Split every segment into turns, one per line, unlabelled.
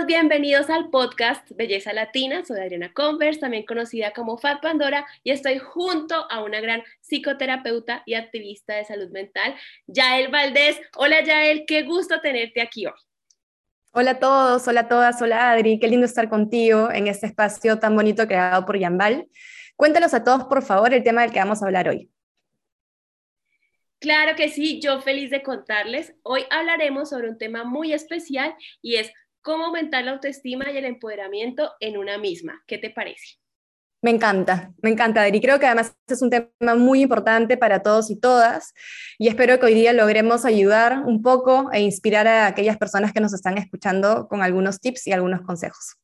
todos, bienvenidos al podcast Belleza Latina. Soy Adriana Converse, también conocida como Fat Pandora, y estoy junto a una gran psicoterapeuta y activista de salud mental, Yael Valdés. Hola Yael, qué gusto tenerte aquí hoy.
Hola a todos, hola a todas, hola Adri, qué lindo estar contigo en este espacio tan bonito creado por Yambal. Cuéntanos a todos, por favor, el tema del que vamos a hablar hoy.
Claro que sí, yo feliz de contarles. Hoy hablaremos sobre un tema muy especial y es cómo aumentar la autoestima y el empoderamiento en una misma. ¿Qué te parece?
Me encanta, me encanta, Adri. Creo que además es un tema muy importante para todos y todas y espero que hoy día logremos ayudar un poco e inspirar a aquellas personas que nos están escuchando con algunos tips y algunos consejos.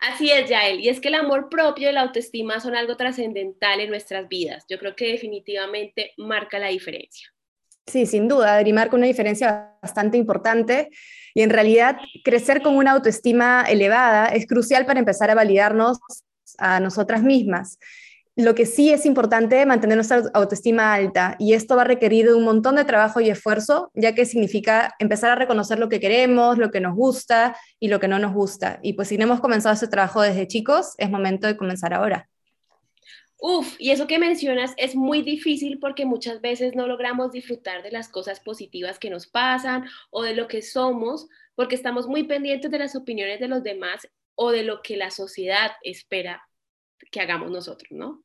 Así es, Yael, y es que el amor propio y la autoestima son algo trascendental en nuestras vidas. Yo creo que definitivamente marca la diferencia.
Sí, sin duda, Adri, marca una diferencia bastante importante y en realidad crecer con una autoestima elevada es crucial para empezar a validarnos a nosotras mismas. Lo que sí es importante mantener nuestra autoestima alta y esto va a requerir un montón de trabajo y esfuerzo, ya que significa empezar a reconocer lo que queremos, lo que nos gusta y lo que no nos gusta. Y pues si no hemos comenzado ese trabajo desde chicos, es momento de comenzar ahora.
Uf, y eso que mencionas es muy difícil porque muchas veces no logramos disfrutar de las cosas positivas que nos pasan o de lo que somos porque estamos muy pendientes de las opiniones de los demás o de lo que la sociedad espera que hagamos nosotros, ¿no?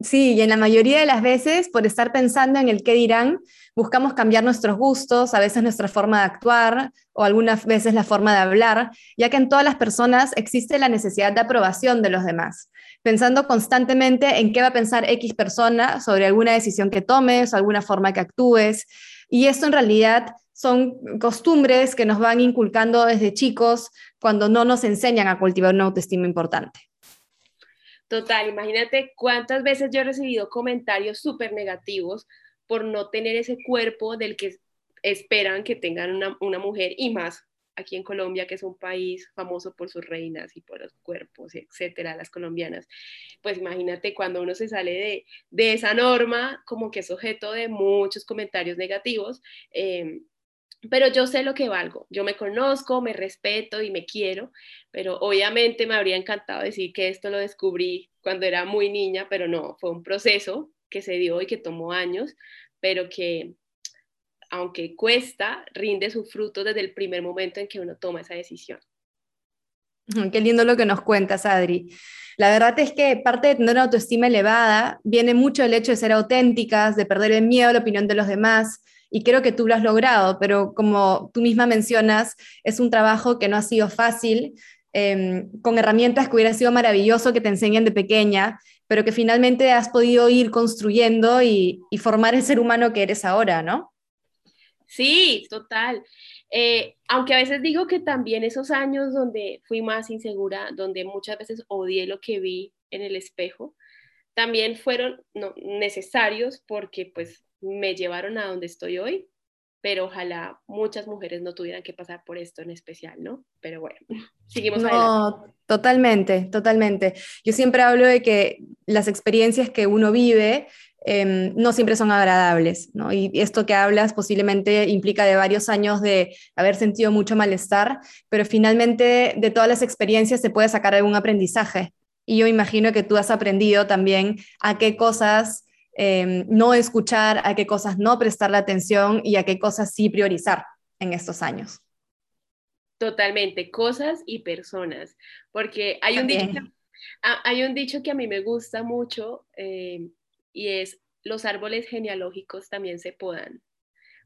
Sí, y en la mayoría de las veces, por estar pensando en el qué dirán, buscamos cambiar nuestros gustos, a veces nuestra forma de actuar o algunas veces la forma de hablar, ya que en todas las personas existe la necesidad de aprobación de los demás, pensando constantemente en qué va a pensar X persona sobre alguna decisión que tomes alguna forma que actúes. Y esto en realidad son costumbres que nos van inculcando desde chicos cuando no nos enseñan a cultivar una autoestima importante.
Total, imagínate cuántas veces yo he recibido comentarios súper negativos por no tener ese cuerpo del que esperan que tengan una, mujer y más aquí en Colombia, que es un país famoso por sus reinas y por los cuerpos, etcétera, las colombianas. Pues imagínate cuando uno se sale de, de esa norma, como que es objeto de muchos comentarios negativos. Eh, pero yo sé lo que valgo, yo me conozco, me respeto y me quiero, pero obviamente me habría encantado decir que esto lo descubrí cuando era muy niña, pero no, fue un proceso que se dio y que tomó años, pero que aunque cuesta, rinde su fruto desde el primer momento en que uno toma esa decisión.
Qué lindo lo que nos cuentas, Adri. La verdad es que parte de tener una autoestima elevada viene mucho del hecho de ser auténticas, de perder el miedo a la opinión de los demás, y creo que tú lo has logrado, pero como tú misma mencionas, es un trabajo que no ha sido fácil, em, con herramientas que hubiera sido maravilloso que te enseñen de pequeña, pero que finalmente has podido ir construyendo y, formar el ser humano que eres ahora, ¿no?
Sí, total. Eh, aunque a veces digo que también esos años donde fui más insegura, donde muchas veces odié lo que vi en el espejo, también fueron necesarios porque pues me llevaron a donde estoy hoy, pero ojalá muchas mujeres no tuvieran que pasar por esto en especial, ¿no? Pero bueno, seguimos no,
Totalmente, totalmente. Yo siempre hablo de que las experiencias que uno vive em, no siempre son agradables, ¿no? Y esto que hablas posiblemente implica de varios años de haber sentido mucho malestar, pero finalmente de todas las experiencias se puede sacar algún aprendizaje. Y yo imagino que tú has aprendido también a qué cosas Em, no escuchar, a qué cosas no prestar la atención y a qué cosas sí priorizar en estos años.
Totalmente, cosas y personas, porque hay un, dicho que, hay un dicho que a mí me gusta mucho em, y es los árboles genealógicos también se podan,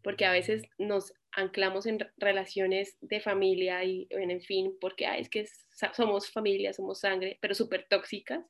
porque a veces nos anclamos en relaciones de familia y en fin, porque es que somos familia, somos sangre, pero súper tóxicas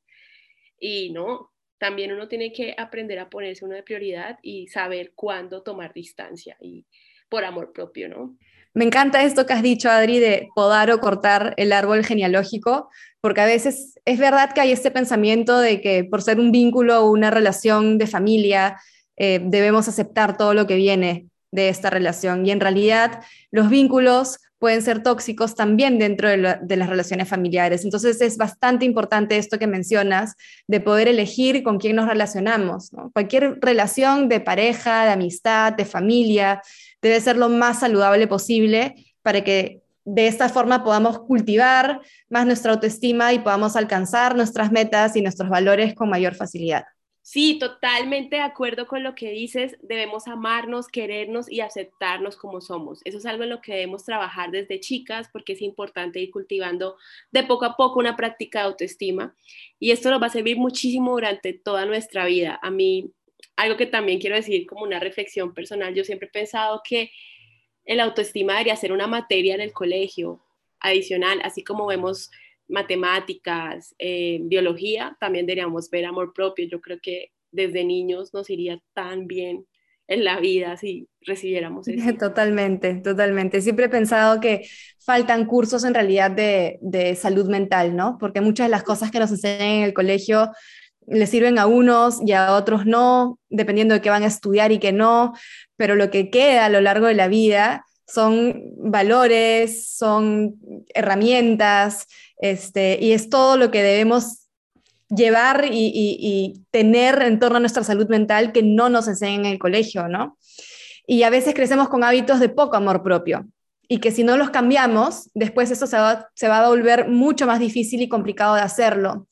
y no, también uno tiene que aprender a ponerse uno de prioridad y saber cuándo tomar distancia y por amor propio, ¿no?
Me encanta esto que has dicho, Adri, de podar o cortar el árbol genealógico, porque a veces es verdad que hay este pensamiento de que por ser un vínculo o una relación de familia, eh, debemos aceptar todo lo que viene de esta relación. Y en realidad los vínculos pueden ser tóxicos también dentro de, las relaciones familiares. Entonces es bastante importante esto que mencionas, de poder elegir con quién nos relacionamos. Cualquier relación de pareja, de amistad, de familia, debe ser lo más saludable posible para que de esta forma podamos cultivar más nuestra autoestima y podamos alcanzar nuestras metas y nuestros valores con mayor facilidad.
Sí, totalmente de acuerdo con lo que dices. Debemos amarnos, querernos y aceptarnos como somos. Eso es algo en lo que debemos trabajar desde chicas porque es importante ir cultivando de poco a poco una práctica de autoestima. Y esto nos va a servir muchísimo durante toda nuestra vida. A mí, algo que también quiero decir como una reflexión personal, yo siempre he pensado que el autoestima debería ser una materia en el colegio adicional, así como vemos matemáticas, eh, biología, también deberíamos ver amor propio. Yo creo que desde niños nos iría tan bien en la vida si recibiéramos eso.
Totalmente, totalmente. Siempre he pensado que faltan cursos en realidad de, de salud mental, ¿no? Porque muchas de las cosas que nos enseñan en el colegio le sirven a unos y a otros no, dependiendo de qué van a estudiar y qué no, pero lo que queda a lo largo de la vida son valores, son herramientas, este, y es todo lo que debemos llevar y, tener en torno a nuestra salud mental que no nos enseñan en el colegio, ¿no? Y a veces crecemos con hábitos de poco amor propio y que si no los cambiamos, después eso se va, se va a volver mucho más difícil y complicado de hacerlo.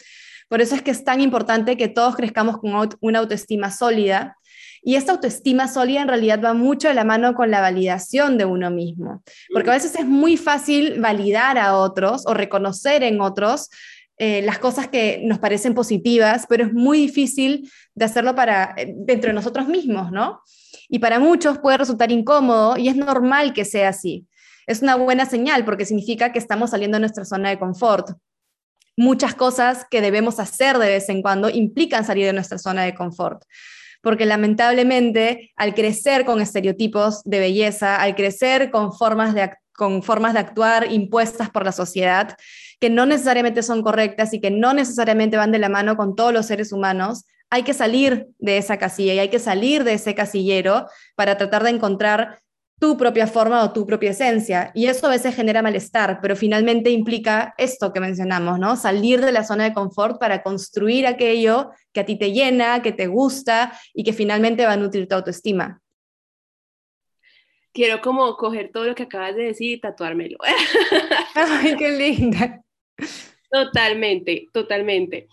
Por eso es que es tan importante que todos crezcamos con una autoestima sólida y esta autoestima sólida en realidad va mucho de la mano con la validación de uno mismo, porque a veces es muy fácil validar a otros o reconocer en otros eh, las cosas que nos parecen positivas, pero es muy difícil de hacerlo para eh, dentro de nosotros mismos, ¿no? Y para muchos puede resultar incómodo y es normal que sea así. Es una buena señal porque significa que estamos saliendo de nuestra zona de confort. Muchas cosas que debemos hacer de vez en cuando implican salir de nuestra zona de confort. Porque lamentablemente al crecer con estereotipos de belleza, al crecer con formas de, con formas de actuar impuestas por la sociedad, que no necesariamente son correctas y que no necesariamente van de la mano con todos los seres humanos, hay que salir de esa casilla y hay que salir de ese casillero para tratar de encontrar tu propia forma o tu propia esencia. Y eso a veces genera malestar, pero finalmente implica esto que mencionamos, ¿no? Salir de la zona de confort para construir aquello que a ti te llena, que te gusta y que finalmente va a nutrir tu autoestima.
Quiero como coger todo lo que acabas de decir y tatuármelo.
Ay, qué linda.
Totalmente, totalmente.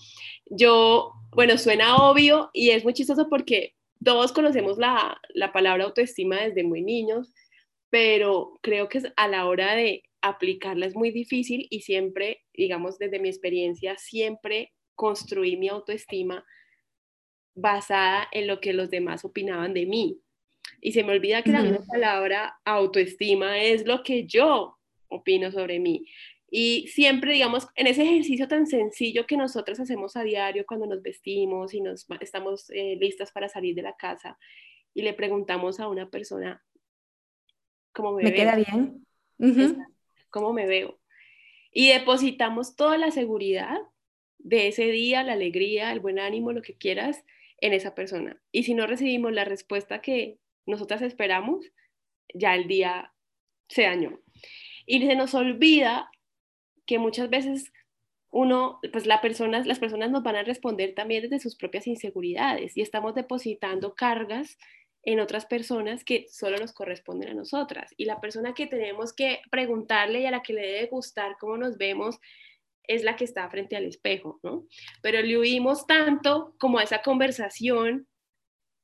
Yo, bueno, suena obvio y es muy chistoso porque todos conocemos la, la, palabra autoestima desde muy niños, pero creo que a la hora de aplicarla es muy difícil y siempre, digamos, desde mi experiencia, siempre construí mi autoestima basada en lo que los demás opinaban de mí. Y se me olvida que la misma palabra autoestima es lo que yo opino sobre mí. Y siempre, digamos, en ese ejercicio tan sencillo que nosotros hacemos a diario cuando nos vestimos y nos estamos eh, listas para salir de la casa y le preguntamos a una persona cómo me,
¿Me queda bien?
¿Cómo me veo? Y depositamos toda la seguridad de ese día, la alegría, el buen ánimo, lo que quieras, en esa persona. Y si no recibimos la respuesta que nosotras esperamos, ya el día se dañó. Y se nos olvida que muchas veces uno, pues la persona, las personas nos van a responder también desde sus propias inseguridades y estamos depositando cargas en otras personas que solo nos corresponden a nosotras. Y la persona que tenemos que preguntarle y a la que le debe gustar cómo nos vemos es la que está frente al espejo, ¿no? Pero le huimos tanto como a esa conversación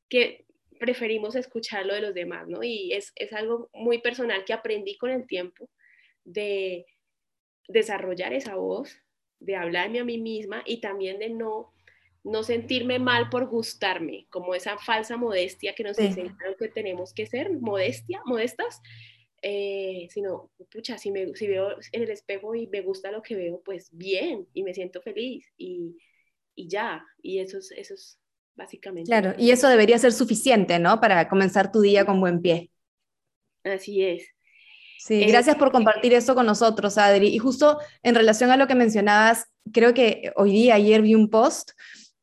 que preferimos escuchar lo de los demás, ¿no? Y es, es algo muy personal que aprendí con el tiempo de desarrollar esa voz, de hablarme a mí misma y también de no, no sentirme mal por gustarme, como esa falsa modestia que nos sí. enseñaron que tenemos que ser, modestia, modestas, eh, sino, pucha, si, me, si veo en el espejo y me gusta lo que veo, pues bien, y me siento feliz, y, y ya, y eso es, eso es básicamente.
Claro, y eso debería ser suficiente, ¿no? Para comenzar tu día con buen pie.
Así es.
Sí, gracias por compartir esto con nosotros, Adri. Y justo en relación a lo que mencionabas, creo que hoy día, ayer vi un post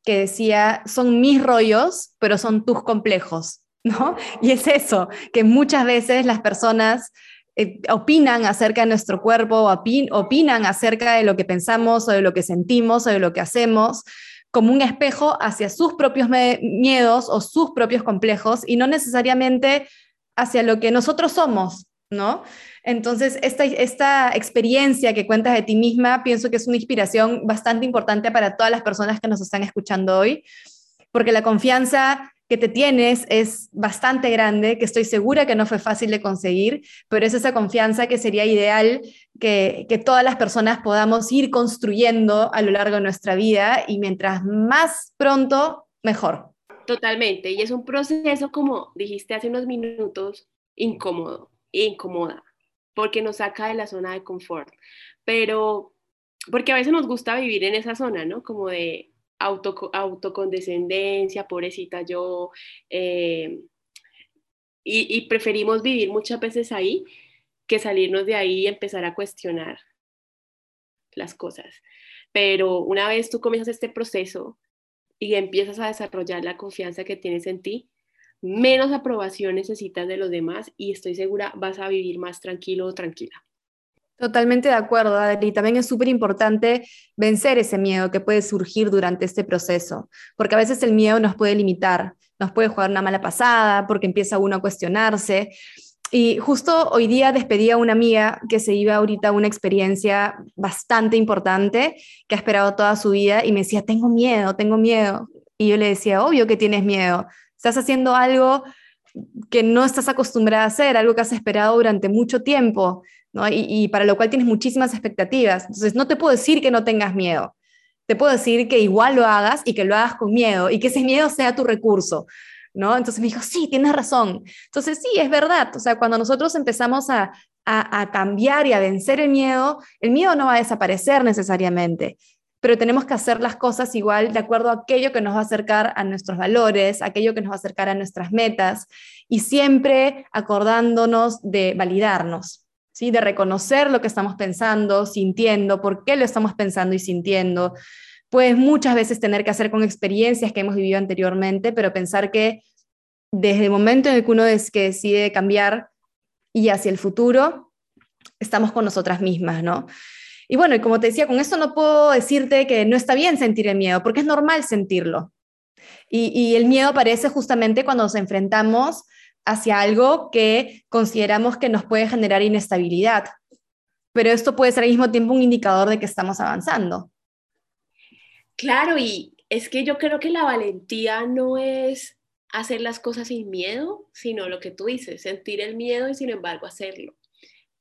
que decía, son mis rollos, pero son tus complejos, ¿no? Y es eso, que muchas veces las personas eh, opinan acerca de nuestro cuerpo, opin opinan acerca de lo que pensamos o de lo que sentimos o de lo que hacemos como un espejo hacia sus propios miedos o sus propios complejos y no necesariamente hacia lo que nosotros somos, ¿no? Entonces, esta, esta experiencia que cuentas de ti misma, pienso que es una inspiración bastante importante para todas las personas que nos están escuchando hoy, porque la confianza que te tienes es bastante grande, que estoy segura que no fue fácil de conseguir, pero es esa confianza que sería ideal que, que, todas las personas podamos ir construyendo a lo largo de nuestra vida y mientras más pronto, mejor.
Totalmente, y es un proceso, como dijiste hace unos minutos, incómodo, incomoda, porque nos saca de la zona de confort, pero porque a veces nos gusta vivir en esa zona, ¿no? Como de auto, autocondescendencia, pobrecita yo, eh, y, y, preferimos vivir muchas veces ahí que salirnos de ahí y empezar a cuestionar las cosas. Pero una vez tú comienzas este proceso y empiezas a desarrollar la confianza que tienes en ti, menos aprobación necesitas de los demás y estoy segura vas a vivir más tranquilo o tranquila.
Totalmente de acuerdo, Adri. También es súper importante vencer ese miedo que puede surgir durante este proceso, porque a veces el miedo nos puede limitar, nos puede jugar una mala pasada, porque empieza uno a cuestionarse. Y justo hoy día despedí a una amiga que se iba ahorita a una experiencia bastante importante, que ha esperado toda su vida y me decía, tengo miedo, tengo miedo. Y yo le decía, obvio que tienes miedo, estás haciendo algo que no estás acostumbrada a hacer, algo que has esperado durante mucho tiempo y, para lo cual tienes muchísimas expectativas. Entonces, no te puedo decir que no tengas miedo. Te puedo decir que igual lo hagas y que lo hagas con miedo y que ese miedo sea tu recurso. ¿no? Entonces me dijo, sí, tienes razón. Entonces, sí, es verdad. O sea, cuando nosotros empezamos a, a cambiar y a vencer el miedo, el miedo no va a desaparecer necesariamente pero tenemos que hacer las cosas igual de acuerdo a aquello que nos va a acercar a nuestros valores, aquello que nos va a acercar a nuestras metas y siempre acordándonos de validarnos, de reconocer lo que estamos pensando, sintiendo, por qué lo estamos pensando y sintiendo. Pues muchas veces tener que hacer con experiencias que hemos vivido anteriormente, pero pensar que desde el momento en el que uno es que decide cambiar y hacia el futuro, estamos con nosotras mismas, ¿no? Y bueno, y como te decía, con esto no puedo decirte que no está bien sentir el miedo, porque es normal sentirlo. Y, y el miedo aparece justamente cuando nos enfrentamos hacia algo que consideramos que nos puede generar inestabilidad. Pero esto puede ser al mismo tiempo un indicador de que estamos avanzando.
Claro, y es que yo creo que la valentía no es hacer las cosas sin miedo, sino lo que tú dices, sentir el miedo y sin embargo hacerlo.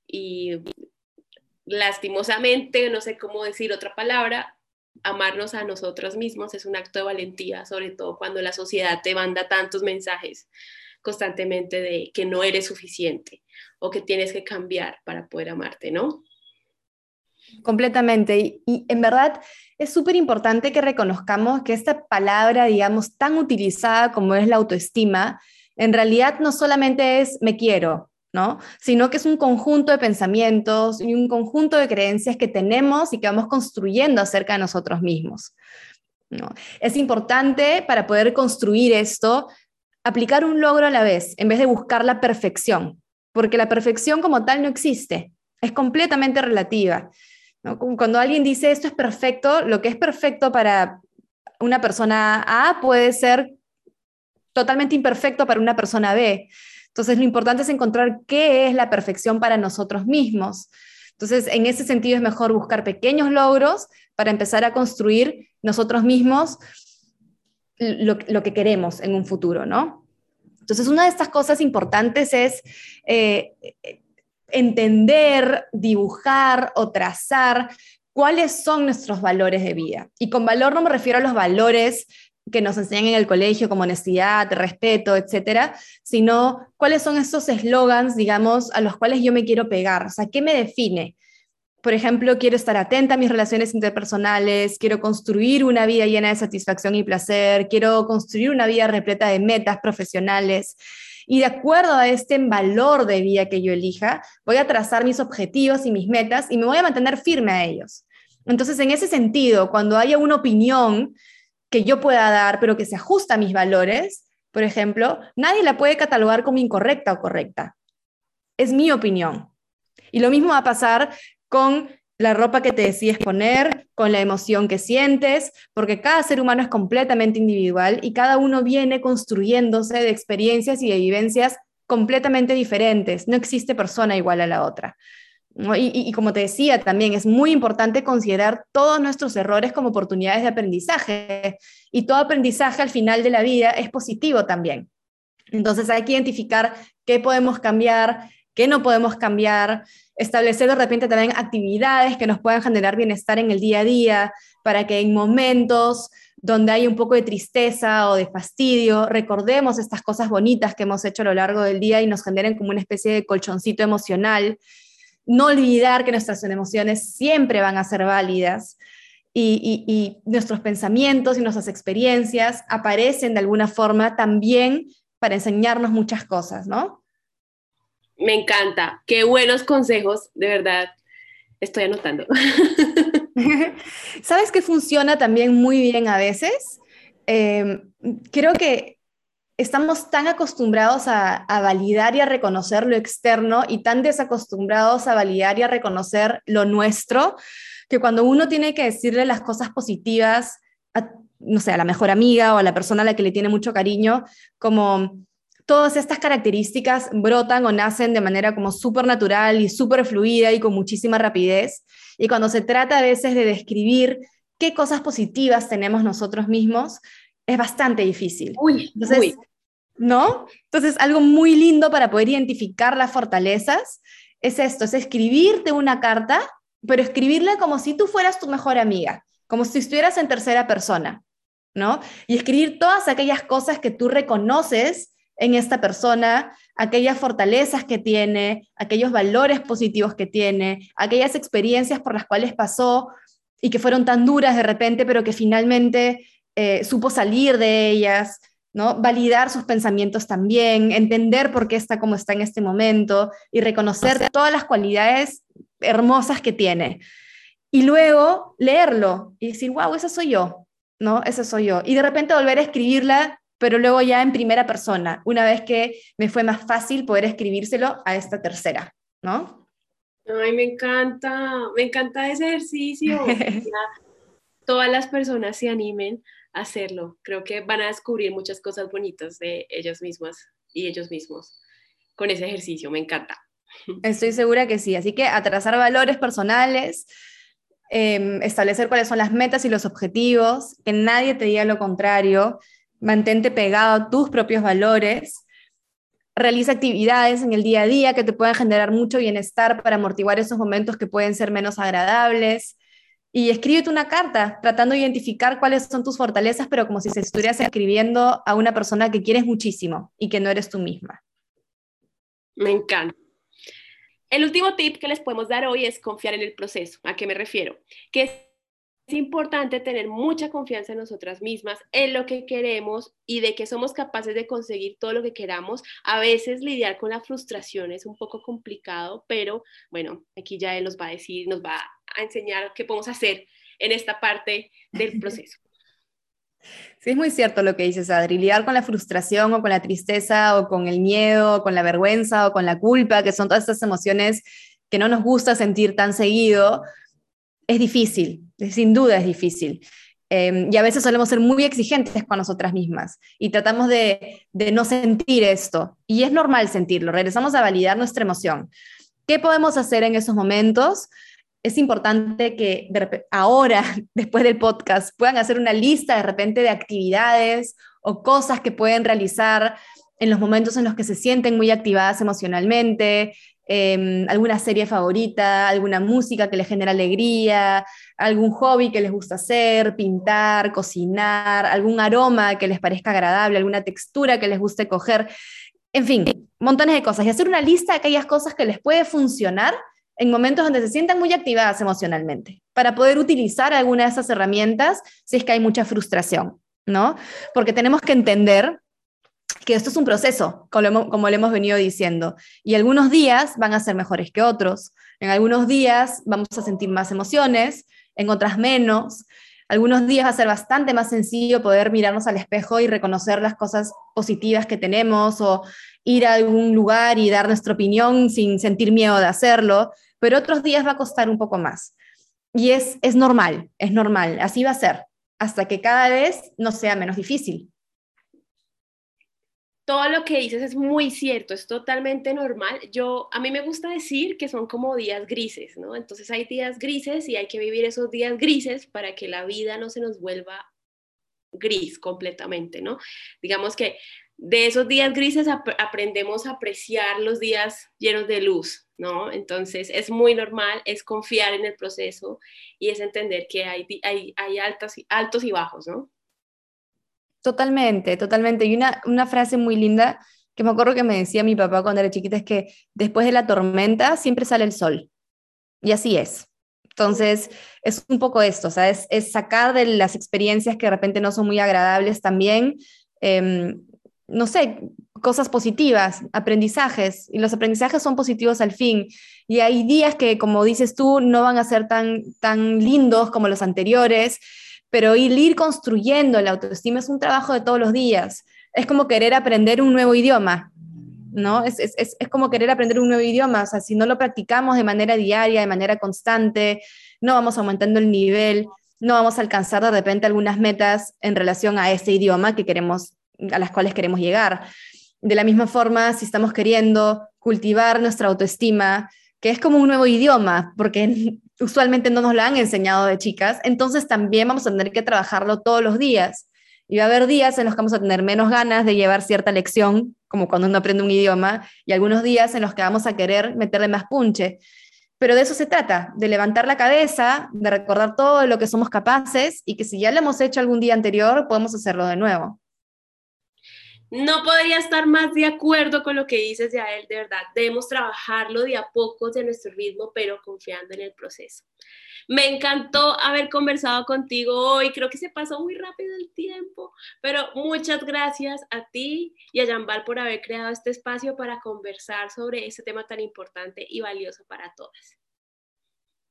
Y lastimosamente, no sé cómo decir otra palabra, amarnos a nosotros mismos es un acto de valentía, sobre todo cuando la sociedad te manda tantos mensajes constantemente de que no eres suficiente o que tienes que cambiar para poder amarte, ¿no?
Completamente. Y, en verdad es súper importante que reconozcamos que esta palabra, digamos, tan utilizada como es la autoestima, en realidad no solamente es me quiero, ¿no? Sino que es un conjunto de pensamientos y un conjunto de creencias que tenemos y que vamos construyendo acerca de nosotros mismos. ¿no? Es importante para poder construir esto aplicar un logro a la vez en vez de buscar la perfección, porque la perfección como tal no existe, es completamente relativa. Cuando alguien dice esto es perfecto, lo que es perfecto para una persona A puede ser totalmente imperfecto para una persona B. Entonces, lo importante es encontrar qué es la perfección para nosotros mismos. Entonces, en ese sentido es mejor buscar pequeños logros para empezar a construir nosotros mismos lo, que queremos en un futuro, ¿no? Entonces, una de estas cosas importantes es eh, entender, dibujar o trazar cuáles son nuestros valores de vida. Y con valor no me refiero a los valores que nos enseñan en el colegio como honestidad, respeto, etcétera, sino cuáles son esos eslogans, digamos, a los cuales yo me quiero pegar. O sea, ¿qué me define? por ejemplo, quiero estar atenta a mis relaciones interpersonales, quiero construir una vida llena de satisfacción y placer, quiero construir una vida repleta de metas profesionales. Y de acuerdo a este valor de vida que yo elija, voy a trazar mis objetivos y mis metas y me voy a mantener firme a ellos. Entonces, en ese sentido, cuando haya una opinión que yo pueda dar, pero que se ajusta a mis valores, por ejemplo, nadie la puede catalogar como incorrecta o correcta. Es mi opinión. Y lo mismo va a pasar con la ropa que te decides poner, con la emoción que sientes, porque cada ser humano es completamente individual y cada uno viene construyéndose de experiencias y de vivencias completamente diferentes, no existe persona igual a la otra. Y, como te decía, también es muy importante considerar todos nuestros errores como oportunidades de aprendizaje. Y todo aprendizaje al final de la vida es positivo también. Entonces hay que identificar qué podemos cambiar, qué no podemos cambiar, establecer de repente también actividades que nos puedan generar bienestar en el día a día, para que en momentos donde hay un poco de tristeza o de fastidio, recordemos estas cosas bonitas que hemos hecho a lo largo del día y nos generen como una especie de colchoncito emocional no olvidar que nuestras emociones siempre van a ser válidas y, nuestros pensamientos y nuestras experiencias aparecen de alguna forma también para enseñarnos muchas cosas, ¿no?
Me encanta, qué buenos consejos, de verdad, estoy anotando.
¿Sabes qué funciona también muy bien a veces? Eh, creo que estamos tan acostumbrados a, validar y a reconocer lo externo y tan desacostumbrados a validar y a reconocer lo nuestro, que cuando uno tiene que decirle las cosas positivas, a, no sé, a la mejor amiga o a la persona a la que le tiene mucho cariño, como todas estas características brotan o nacen de manera como súper natural y súper fluida y con muchísima rapidez. Y cuando se trata a veces de describir qué cosas positivas tenemos nosotros mismos, es bastante difícil.
Uy, Entonces,
¿no? Entonces, algo muy lindo para poder identificar las fortalezas es esto, es escribirte una carta, pero escribirla como si tú fueras tu mejor amiga, como si estuvieras en tercera persona, ¿no? Y escribir todas aquellas cosas que tú reconoces en esta persona, aquellas fortalezas que tiene, aquellos valores positivos que tiene, aquellas experiencias por las cuales pasó y que fueron tan duras de repente, pero que finalmente eh, supo salir de ellas, ¿no? Validar sus pensamientos también, entender por qué está como está en este momento y reconocer todas las cualidades hermosas que tiene. Y luego leerlo y decir, wow, esa soy yo, ¿no? Esa soy yo. Y de repente volver a escribirla, pero luego ya en primera persona, una vez que me fue más fácil poder escribírselo a esta tercera, ¿no?
Ay, me encanta, me encanta ese ejercicio. Todas las personas se animen hacerlo. Creo que van a descubrir muchas cosas bonitas de ellas mismas y ellos mismos con ese ejercicio. Me encanta.
Estoy segura que sí. Así que atrasar valores personales, em, establecer cuáles son las metas y los objetivos, que nadie te diga lo contrario, mantente pegado a tus propios valores, realiza actividades en el día a día que te puedan generar mucho bienestar para amortiguar esos momentos que pueden ser menos agradables y escríbete una carta tratando de identificar cuáles son tus fortalezas, pero como si se estuvieras escribiendo a una persona que quieres muchísimo y que no eres tú misma.
Me encanta. El último tip que les podemos dar hoy es confiar en el proceso. ¿A qué me refiero? Que importante tener mucha confianza en nosotras mismas, en lo que queremos y de que somos capaces de conseguir todo lo que queramos. A veces lidiar con la frustración es un poco complicado, pero bueno, aquí ya él nos va a decir, nos va a enseñar qué podemos hacer en esta parte del proceso.
Sí, es muy cierto lo que dices, Adri. Lidiar con la frustración o con la tristeza o con el miedo o con la vergüenza o con la culpa, que son todas estas emociones que no nos gusta sentir tan seguido, es difícil, sin duda es difícil. Em, y a veces solemos ser muy exigentes con nosotras mismas y tratamos de, de, no sentir esto. Y es normal sentirlo, regresamos a validar nuestra emoción. ¿Qué podemos hacer en esos momentos? Es importante que ahora, después del podcast, puedan hacer una lista de repente de actividades o cosas que pueden realizar en los momentos en los que se sienten muy activadas emocionalmente, Em, alguna serie favorita, alguna música que les genera alegría, algún hobby que les gusta hacer, pintar, cocinar, algún aroma que les parezca agradable, alguna textura que les guste coger, en fin, montones de cosas. Y hacer una lista de aquellas cosas que les puede funcionar en momentos donde se sientan muy activadas emocionalmente, para poder utilizar alguna de esas herramientas si es que hay mucha frustración, ¿no? Porque tenemos que entender que esto es un proceso, como, le hemos venido diciendo, y algunos días van a ser mejores que otros, en algunos días vamos a sentir más emociones, en otras menos, algunos días va a ser bastante más sencillo poder mirarnos al espejo y reconocer las cosas positivas que tenemos o ir a algún lugar y dar nuestra opinión sin sentir miedo de hacerlo, pero otros días va a costar un poco más. Y es, es normal, es normal, así va a ser, hasta que cada vez nos sea menos difícil.
Todo lo que dices es muy cierto, es totalmente normal. Yo, a mí me gusta decir que son como días grises, ¿no? Entonces hay días grises y hay que vivir esos días grises para que la vida no se nos vuelva gris completamente, ¿no? Digamos que de esos días grises aprendemos a apreciar los días llenos de luz, ¿no? Entonces es muy normal, es confiar en el proceso y es entender que hay, hay, hay altos, altos y bajos, ¿no?
Totalmente, totalmente. Y una, una frase muy linda que me acuerdo que me decía mi papá cuando era chiquita es que después de la tormenta siempre sale el sol. Y así es. Entonces, es un poco esto, o sea, es, sacar de las experiencias que de repente no son muy agradables también, em, no sé, cosas positivas, aprendizajes, y los aprendizajes son positivos al fin. Y hay días que, como dices tú, no van a ser tan, tan lindos como los anteriores, pero ir, construyendo la autoestima es un trabajo de todos los días. Es como querer aprender un nuevo idioma, ¿no? Es, es, es, como querer aprender un nuevo idioma, o sea, si no lo practicamos de manera diaria, de manera constante, no vamos aumentando el nivel, no vamos a alcanzar de repente algunas metas en relación a ese idioma que queremos, a las cuales queremos llegar. De la misma forma, si estamos queriendo cultivar nuestra autoestima, que es como un nuevo idioma, porque usualmente no nos lo han enseñado de chicas, entonces también vamos a tener que trabajarlo todos los días. Y va a haber días en los que vamos a tener menos ganas de llevar cierta lección, como cuando uno aprende un idioma, y algunos días en los que vamos a querer meterle más punche. Pero de eso se trata, de levantar la cabeza, de recordar todo lo que somos capaces y que si ya lo hemos hecho algún día anterior, podemos hacerlo de nuevo.
No podría estar más de acuerdo con lo que dices, él de verdad. Debemos trabajarlo de a pocos de nuestro ritmo, pero confiando en el proceso. Me encantó haber conversado contigo hoy. Creo que se pasó muy rápido el tiempo, pero muchas gracias a ti y a Jambal por haber creado este espacio para conversar sobre este tema tan importante y valioso para todas.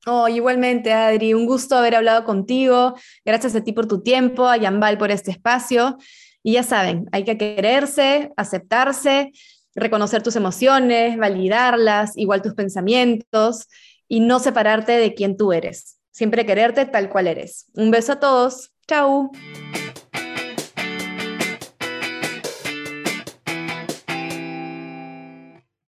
Oh, igualmente, Adri, un gusto haber hablado contigo. Gracias a ti por tu tiempo, a Yambal por este espacio. Y ya saben, hay que quererse, aceptarse, reconocer tus emociones, validarlas, igual tus pensamientos y no separarte de quien tú eres. Siempre quererte tal cual eres. Un beso a todos. Chao.